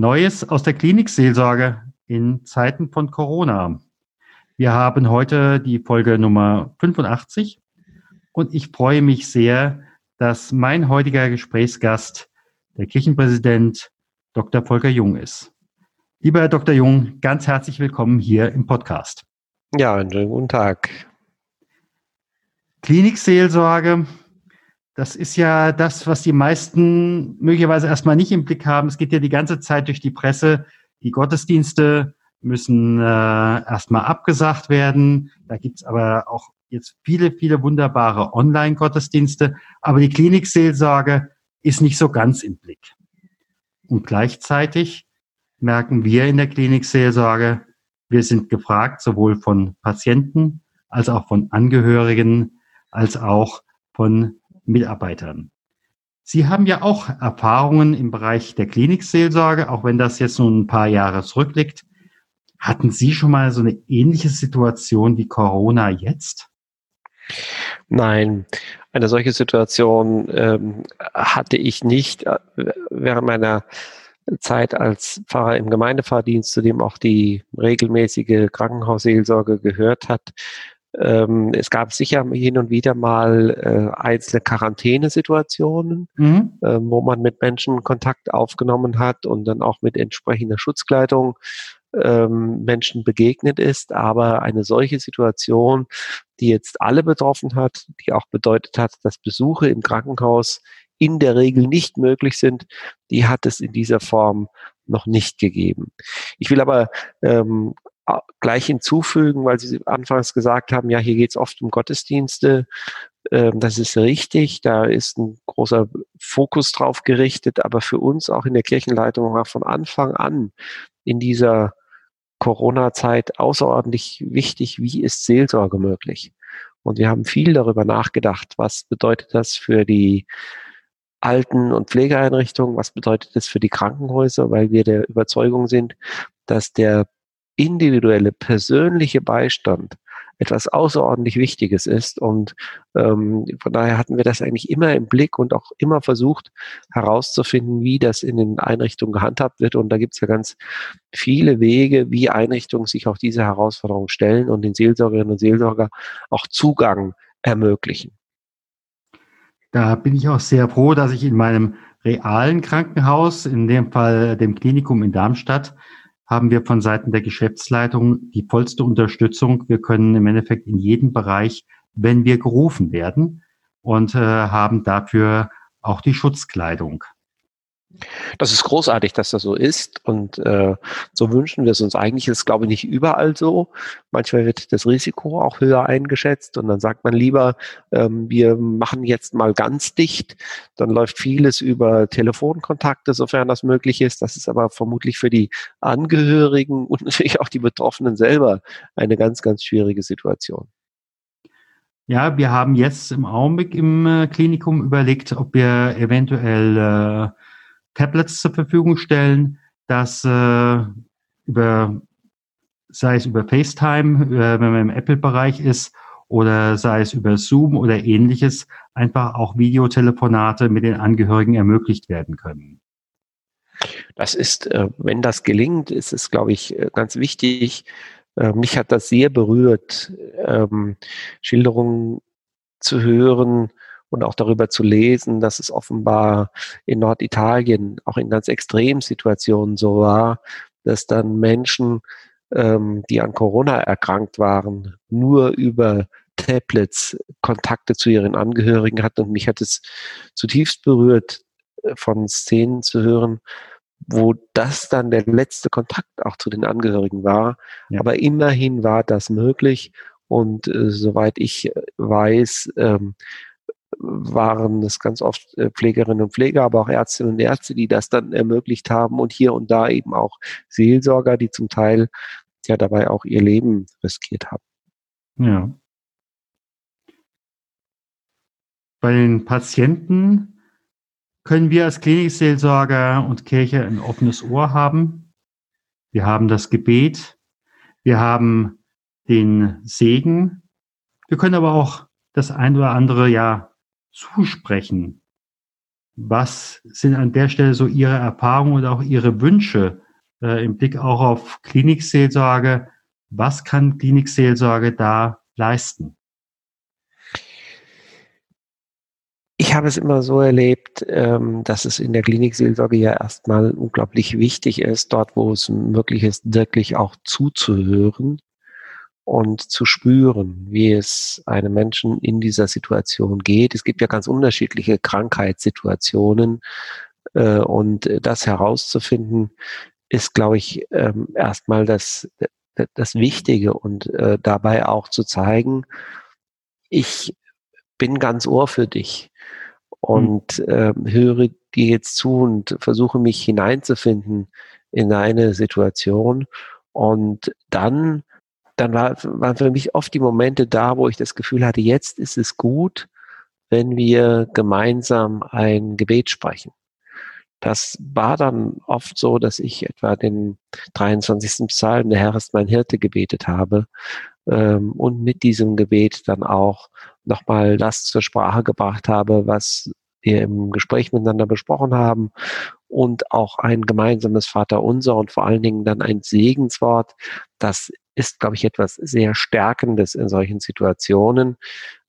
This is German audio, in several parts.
Neues aus der Klinikseelsorge in Zeiten von Corona. Wir haben heute die Folge Nummer 85 und ich freue mich sehr, dass mein heutiger Gesprächsgast der Kirchenpräsident Dr. Volker Jung ist. Lieber Herr Dr. Jung, ganz herzlich willkommen hier im Podcast. Ja, einen schönen guten Tag. Klinikseelsorge, das ist ja das, was die meisten möglicherweise erstmal nicht im Blick haben. Es geht ja die ganze Zeit durch die Presse. Die Gottesdienste müssen äh, erstmal abgesagt werden. Da gibt's aber auch jetzt viele, viele wunderbare Online-Gottesdienste. Aber die Klinikseelsorge ist nicht so ganz im Blick. Und gleichzeitig merken wir in der Klinikseelsorge, wir sind gefragt, sowohl von Patienten als auch von Angehörigen, als auch von Mitarbeitern. Sie haben ja auch Erfahrungen im Bereich der Klinikseelsorge, auch wenn das jetzt nun ein paar Jahre zurückliegt. Hatten Sie schon mal so eine ähnliche Situation wie Corona jetzt? Nein, eine solche Situation ähm, hatte ich nicht äh, während meiner Zeit als Pfarrer im Gemeindefahrdienst, zu dem auch die regelmäßige Krankenhausseelsorge gehört hat. Ähm, es gab sicher hin und wieder mal äh, einzelne Quarantänesituationen, mhm. äh, wo man mit Menschen Kontakt aufgenommen hat und dann auch mit entsprechender Schutzkleidung ähm, Menschen begegnet ist. Aber eine solche Situation, die jetzt alle betroffen hat, die auch bedeutet hat, dass Besuche im Krankenhaus in der Regel nicht möglich sind, die hat es in dieser Form noch nicht gegeben. Ich will aber ähm, gleich hinzufügen, weil Sie anfangs gesagt haben, ja, hier geht es oft um Gottesdienste. Ähm, das ist richtig, da ist ein großer Fokus drauf gerichtet, aber für uns auch in der Kirchenleitung war von Anfang an in dieser Corona-Zeit außerordentlich wichtig, wie ist Seelsorge möglich? Und wir haben viel darüber nachgedacht, was bedeutet das für die Alten- und Pflegeeinrichtungen, was bedeutet das für die Krankenhäuser, weil wir der Überzeugung sind, dass der individuelle, persönliche Beistand etwas außerordentlich Wichtiges ist. Und ähm, von daher hatten wir das eigentlich immer im Blick und auch immer versucht herauszufinden, wie das in den Einrichtungen gehandhabt wird. Und da gibt es ja ganz viele Wege, wie Einrichtungen sich auf diese Herausforderung stellen und den Seelsorgerinnen und Seelsorger auch Zugang ermöglichen. Da bin ich auch sehr froh, dass ich in meinem realen Krankenhaus, in dem Fall dem Klinikum in Darmstadt, haben wir von Seiten der Geschäftsleitung die vollste Unterstützung. Wir können im Endeffekt in jedem Bereich, wenn wir gerufen werden und äh, haben dafür auch die Schutzkleidung. Das ist großartig, dass das so ist und äh, so wünschen wir es uns. Eigentlich ist es, glaube ich, nicht überall so. Manchmal wird das Risiko auch höher eingeschätzt und dann sagt man lieber, ähm, wir machen jetzt mal ganz dicht. Dann läuft vieles über Telefonkontakte, sofern das möglich ist. Das ist aber vermutlich für die Angehörigen und natürlich auch die Betroffenen selber eine ganz, ganz schwierige Situation. Ja, wir haben jetzt im Augenblick im äh, Klinikum überlegt, ob wir eventuell äh, Tablets zur Verfügung stellen, dass äh, über, sei es über FaceTime, äh, wenn man im Apple-Bereich ist, oder sei es über Zoom oder ähnliches, einfach auch Videotelefonate mit den Angehörigen ermöglicht werden können. Das ist, äh, wenn das gelingt, ist es, glaube ich, äh, ganz wichtig. Mich hat das sehr berührt, ähm, Schilderungen zu hören, und auch darüber zu lesen, dass es offenbar in Norditalien auch in ganz extremen Situationen so war, dass dann Menschen, ähm, die an Corona erkrankt waren, nur über Tablets Kontakte zu ihren Angehörigen hatten. Und mich hat es zutiefst berührt, äh, von Szenen zu hören, wo das dann der letzte Kontakt auch zu den Angehörigen war. Ja. Aber immerhin war das möglich. Und äh, soweit ich äh, weiß, ähm, waren es ganz oft äh, Pflegerinnen und Pfleger, aber auch Ärztinnen und Ärzte, die das dann ermöglicht haben und hier und da eben auch Seelsorger, die zum Teil ja dabei auch ihr Leben riskiert haben. Ja. Bei den Patienten können wir als Klinikseelsorger und Kirche ein offenes Ohr haben. Wir haben das Gebet. Wir haben den Segen. Wir können aber auch das ein oder andere ja zusprechen. Was sind an der Stelle so Ihre Erfahrungen und auch Ihre Wünsche äh, im Blick auch auf Klinikseelsorge? Was kann Klinikseelsorge da leisten? Ich habe es immer so erlebt, ähm, dass es in der Klinikseelsorge ja erstmal unglaublich wichtig ist, dort, wo es möglich ist, wirklich auch zuzuhören und zu spüren, wie es einem Menschen in dieser Situation geht. Es gibt ja ganz unterschiedliche Krankheitssituationen äh, und das herauszufinden, ist, glaube ich, ähm, erstmal das, das Wichtige und äh, dabei auch zu zeigen, ich bin ganz Ohr für dich und äh, höre dir jetzt zu und versuche mich hineinzufinden in deine Situation. Und dann, dann war, waren für mich oft die Momente da, wo ich das Gefühl hatte, jetzt ist es gut, wenn wir gemeinsam ein Gebet sprechen. Das war dann oft so, dass ich etwa den 23. Psalm, der Herr ist mein Hirte, gebetet habe ähm, und mit diesem Gebet dann auch nochmal das zur Sprache gebracht habe, was wir im Gespräch miteinander besprochen haben und auch ein gemeinsames Vaterunser und vor allen Dingen dann ein Segenswort. Das ist, glaube ich, etwas sehr Stärkendes in solchen Situationen.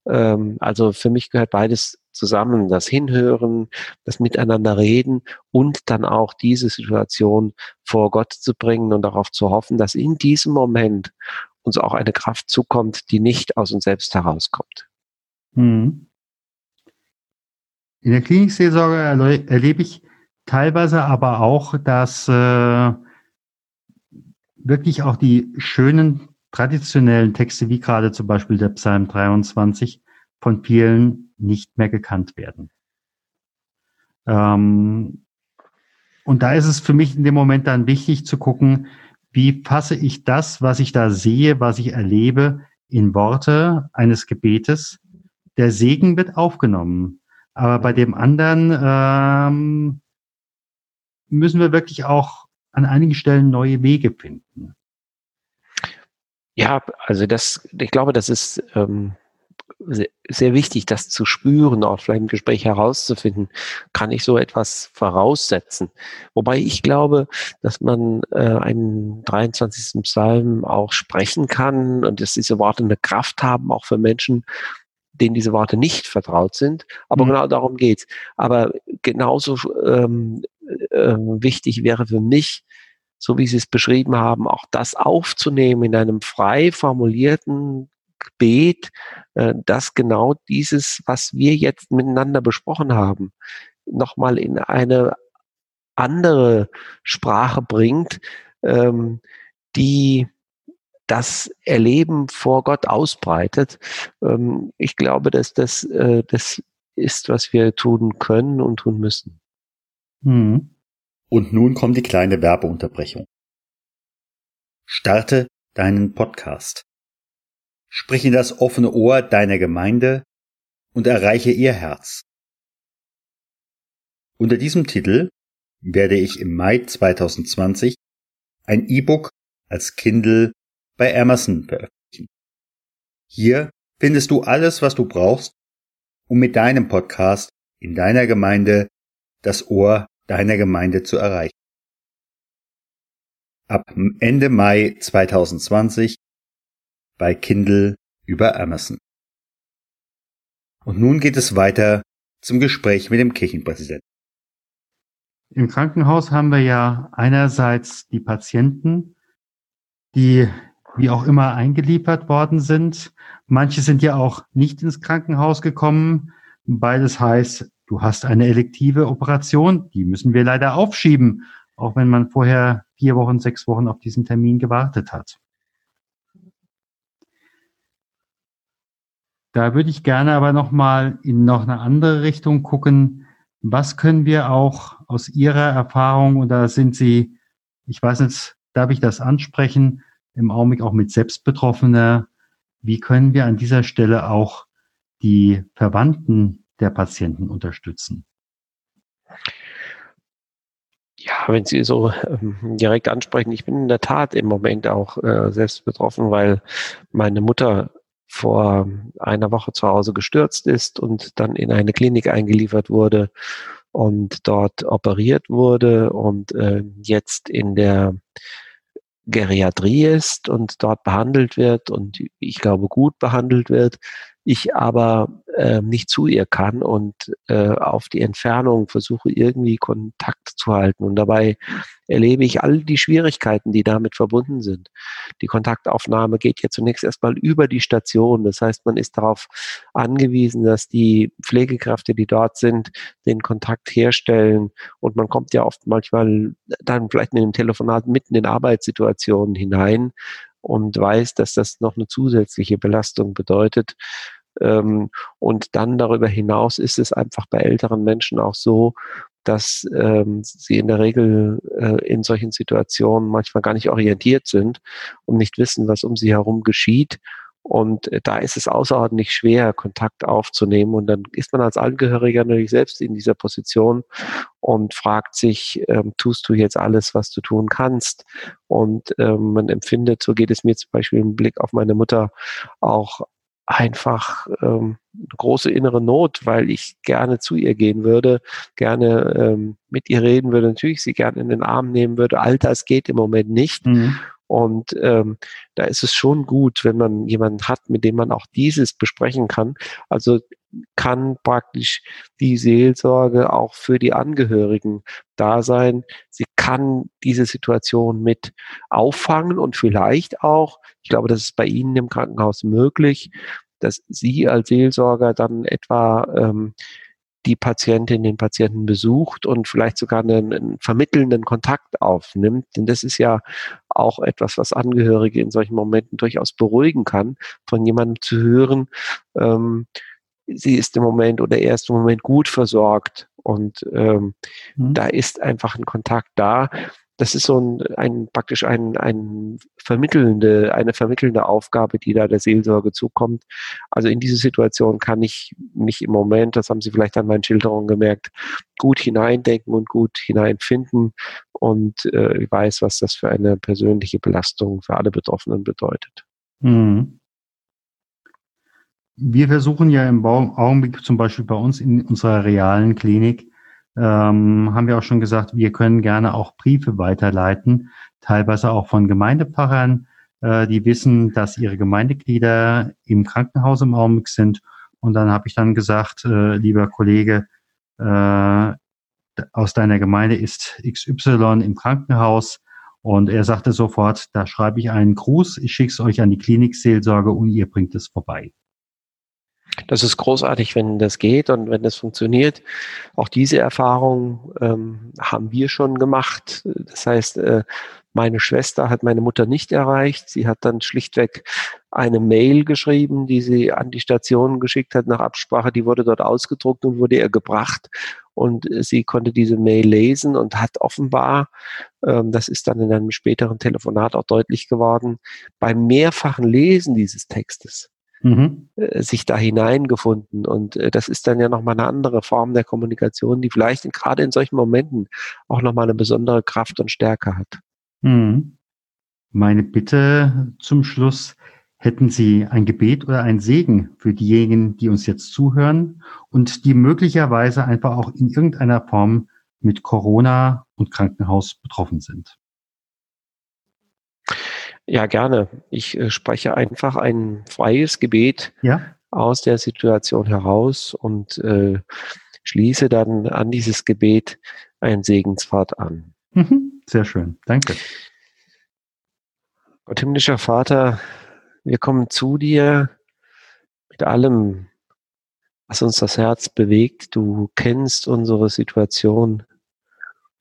Ähm, also für mich gehört beides zusammen, das Hinhören, das Miteinander reden und dann auch diese Situation vor Gott zu bringen und darauf zu hoffen, dass in diesem Moment uns auch eine Kraft zukommt, die nicht aus uns selbst herauskommt. Hm. In der Klinikseelsorge erlebe ich teilweise aber auch, dass äh, wirklich auch die schönen traditionellen Texte, wie gerade zum Beispiel der Psalm 23, von vielen nicht mehr gekannt werden. Ähm, und da ist es für mich in dem Moment dann wichtig zu gucken, wie fasse ich das, was ich da sehe, was ich erlebe, in Worte eines Gebetes. Der Segen wird aufgenommen. Aber bei dem anderen ähm, müssen wir wirklich auch an einigen Stellen neue Wege finden. Ja, also das, ich glaube, das ist ähm, sehr, sehr wichtig, das zu spüren, auch vielleicht im Gespräch herauszufinden, kann ich so etwas voraussetzen. Wobei ich glaube, dass man äh, einen 23. Psalm auch sprechen kann und dass diese Worte eine Kraft haben, auch für Menschen, denen diese Worte nicht vertraut sind. Aber mhm. genau darum geht's. Aber genauso ähm, äh, wichtig wäre für mich, so wie Sie es beschrieben haben, auch das aufzunehmen in einem frei formulierten Gebet, äh, dass genau dieses, was wir jetzt miteinander besprochen haben, nochmal in eine andere Sprache bringt, ähm, die das Erleben vor Gott ausbreitet. Ähm, ich glaube, dass das äh, das ist, was wir tun können und tun müssen. Hm. Und nun kommt die kleine Werbeunterbrechung. Starte deinen Podcast. Sprich in das offene Ohr deiner Gemeinde und erreiche ihr Herz. Unter diesem Titel werde ich im Mai 2020 ein E-Book als Kindle bei Amazon veröffentlichen. Hier findest du alles, was du brauchst, um mit deinem Podcast in deiner Gemeinde das Ohr deiner Gemeinde zu erreichen. Ab Ende Mai 2020 bei Kindle über Amazon. Und nun geht es weiter zum Gespräch mit dem Kirchenpräsidenten. Im Krankenhaus haben wir ja einerseits die Patienten, die wie auch immer eingeliefert worden sind. Manche sind ja auch nicht ins Krankenhaus gekommen. Beides heißt, du hast eine elektive Operation, die müssen wir leider aufschieben, auch wenn man vorher vier Wochen, sechs Wochen auf diesen Termin gewartet hat. Da würde ich gerne aber noch mal in noch eine andere Richtung gucken. Was können wir auch aus Ihrer Erfahrung, oder sind Sie, ich weiß nicht, darf ich das ansprechen, im Augenblick auch mit Selbstbetroffener. Wie können wir an dieser Stelle auch die Verwandten der Patienten unterstützen? Ja, wenn Sie so ähm, direkt ansprechen, ich bin in der Tat im Moment auch äh, selbst betroffen, weil meine Mutter vor einer Woche zu Hause gestürzt ist und dann in eine Klinik eingeliefert wurde und dort operiert wurde und äh, jetzt in der Geriatrie ist und dort behandelt wird und ich glaube gut behandelt wird, ich aber äh, nicht zu ihr kann und äh, auf die Entfernung versuche irgendwie Kontakt zu halten. Und dabei erlebe ich all die Schwierigkeiten, die damit verbunden sind. Die Kontaktaufnahme geht ja zunächst erstmal über die Station. Das heißt, man ist darauf angewiesen, dass die Pflegekräfte, die dort sind, den Kontakt herstellen. Und man kommt ja oft manchmal dann vielleicht in dem Telefonat mitten in Arbeitssituationen hinein und weiß, dass das noch eine zusätzliche Belastung bedeutet. Ähm, und dann darüber hinaus ist es einfach bei älteren Menschen auch so, dass ähm, sie in der Regel äh, in solchen Situationen manchmal gar nicht orientiert sind und nicht wissen, was um sie herum geschieht. Und äh, da ist es außerordentlich schwer, Kontakt aufzunehmen. Und dann ist man als Angehöriger natürlich selbst in dieser Position und fragt sich, ähm, tust du jetzt alles, was du tun kannst? Und ähm, man empfindet, so geht es mir zum Beispiel im Blick auf meine Mutter, auch einfach ähm, große innere Not, weil ich gerne zu ihr gehen würde, gerne ähm, mit ihr reden würde, natürlich sie gerne in den Arm nehmen würde. All das geht im Moment nicht. Mhm. Und ähm, da ist es schon gut, wenn man jemanden hat, mit dem man auch dieses besprechen kann. Also kann praktisch die Seelsorge auch für die Angehörigen da sein. Sie kann diese Situation mit auffangen und vielleicht auch, ich glaube, das ist bei Ihnen im Krankenhaus möglich, dass Sie als Seelsorger dann etwa ähm, die Patientin den Patienten besucht und vielleicht sogar einen, einen, vermittelnden Kontakt aufnimmt. Denn das ist ja auch etwas, was Angehörige in solchen Momenten durchaus beruhigen kann, von jemandem zu hören, ähm, sie ist im Moment oder er ist im Moment gut versorgt und ähm, mhm. da ist einfach ein Kontakt da. Das ist so ein, ein praktisch ein, ein vermittelnde, eine vermittelnde Aufgabe, die da der Seelsorge zukommt. Also in diese Situation kann ich mich im Moment, das haben Sie vielleicht an meinen Schilderungen gemerkt, gut hineindenken und gut hineinfinden und äh, ich weiß, was das für eine persönliche Belastung für alle Betroffenen bedeutet. Mhm wir versuchen ja im Augenblick zum Beispiel bei uns in unserer realen Klinik, ähm, haben wir auch schon gesagt, wir können gerne auch Briefe weiterleiten, teilweise auch von Gemeindepfarrern, äh, die wissen, dass ihre Gemeindeglieder im Krankenhaus im Augenblick sind. Und dann habe ich dann gesagt, äh, lieber Kollege, äh, aus deiner Gemeinde ist XY im Krankenhaus. Und er sagte sofort, da schreibe ich einen Gruß, ich schicke es euch an die Klinikseelsorge und ihr bringt es vorbei. Das ist großartig, wenn das geht und wenn das funktioniert. Auch diese Erfahrung ähm, haben wir schon gemacht. Das heißt, äh, meine Schwester hat meine Mutter nicht erreicht. Sie hat dann schlichtweg eine Mail geschrieben, die sie an die Station geschickt hat nach Absprache. Die wurde dort ausgedruckt und wurde ihr gebracht. Und sie konnte diese Mail lesen und hat offenbar, ähm, das ist dann in einem späteren Telefonat auch deutlich geworden, beim mehrfachen Lesen dieses Textes mhm. Äh, sich da hineingefunden. Und äh, das ist dann ja nochmal eine andere Form der Kommunikation, die vielleicht in, gerade in solchen Momenten auch nochmal eine besondere Kraft und Stärke hat. Mhm. Meine Bitte zum Schluss, hätten Sie ein Gebet oder ein Segen für diejenigen, die uns jetzt zuhören und die möglicherweise einfach auch in irgendeiner Form mit Corona und Krankenhaus betroffen sind? Ja, gerne. Ich äh, spreche einfach ein freies Gebet ja? aus der Situation heraus und äh, schließe dann an dieses Gebet ein Segensfahrt an. Mhm. Sehr schön. Danke. Gott himmlischer Vater, wir kommen zu dir mit allem, was uns das Herz bewegt. Du kennst unsere Situation.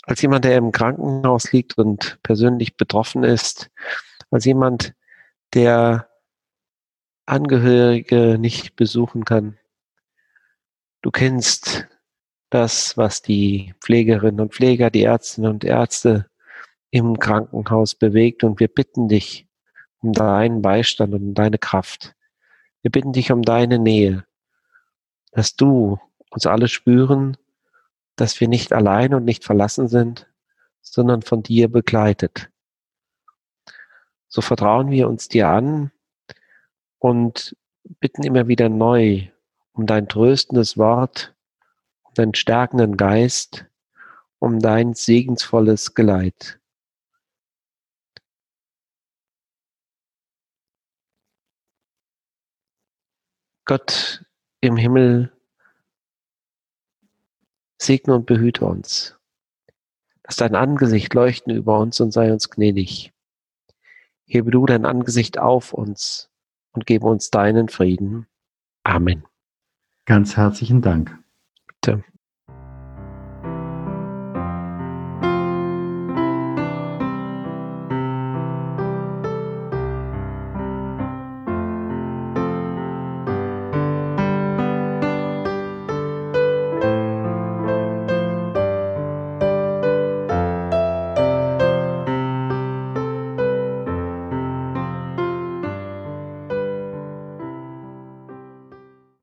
Als jemand, der im Krankenhaus liegt und persönlich betroffen ist, als jemand, der Angehörige nicht besuchen kann. Du kennst das, was die Pflegerinnen und Pfleger, die Ärztinnen und Ärzte im Krankenhaus bewegt und wir bitten dich um deinen Beistand und um deine Kraft. Wir bitten dich um deine Nähe, dass du uns alle spüren, dass wir nicht allein und nicht verlassen sind, sondern von dir begleitet so vertrauen wir uns dir an und bitten immer wieder neu um dein tröstendes Wort, um deinen stärkenden Geist, um dein segensvolles Geleit. Gott im Himmel, segne und behüte uns. Lass dein Angesicht leuchten über uns und sei uns gnädig. Hebe du dein Angesicht auf uns und gebe uns deinen Frieden. Amen. Ganz herzlichen Dank. Bitte.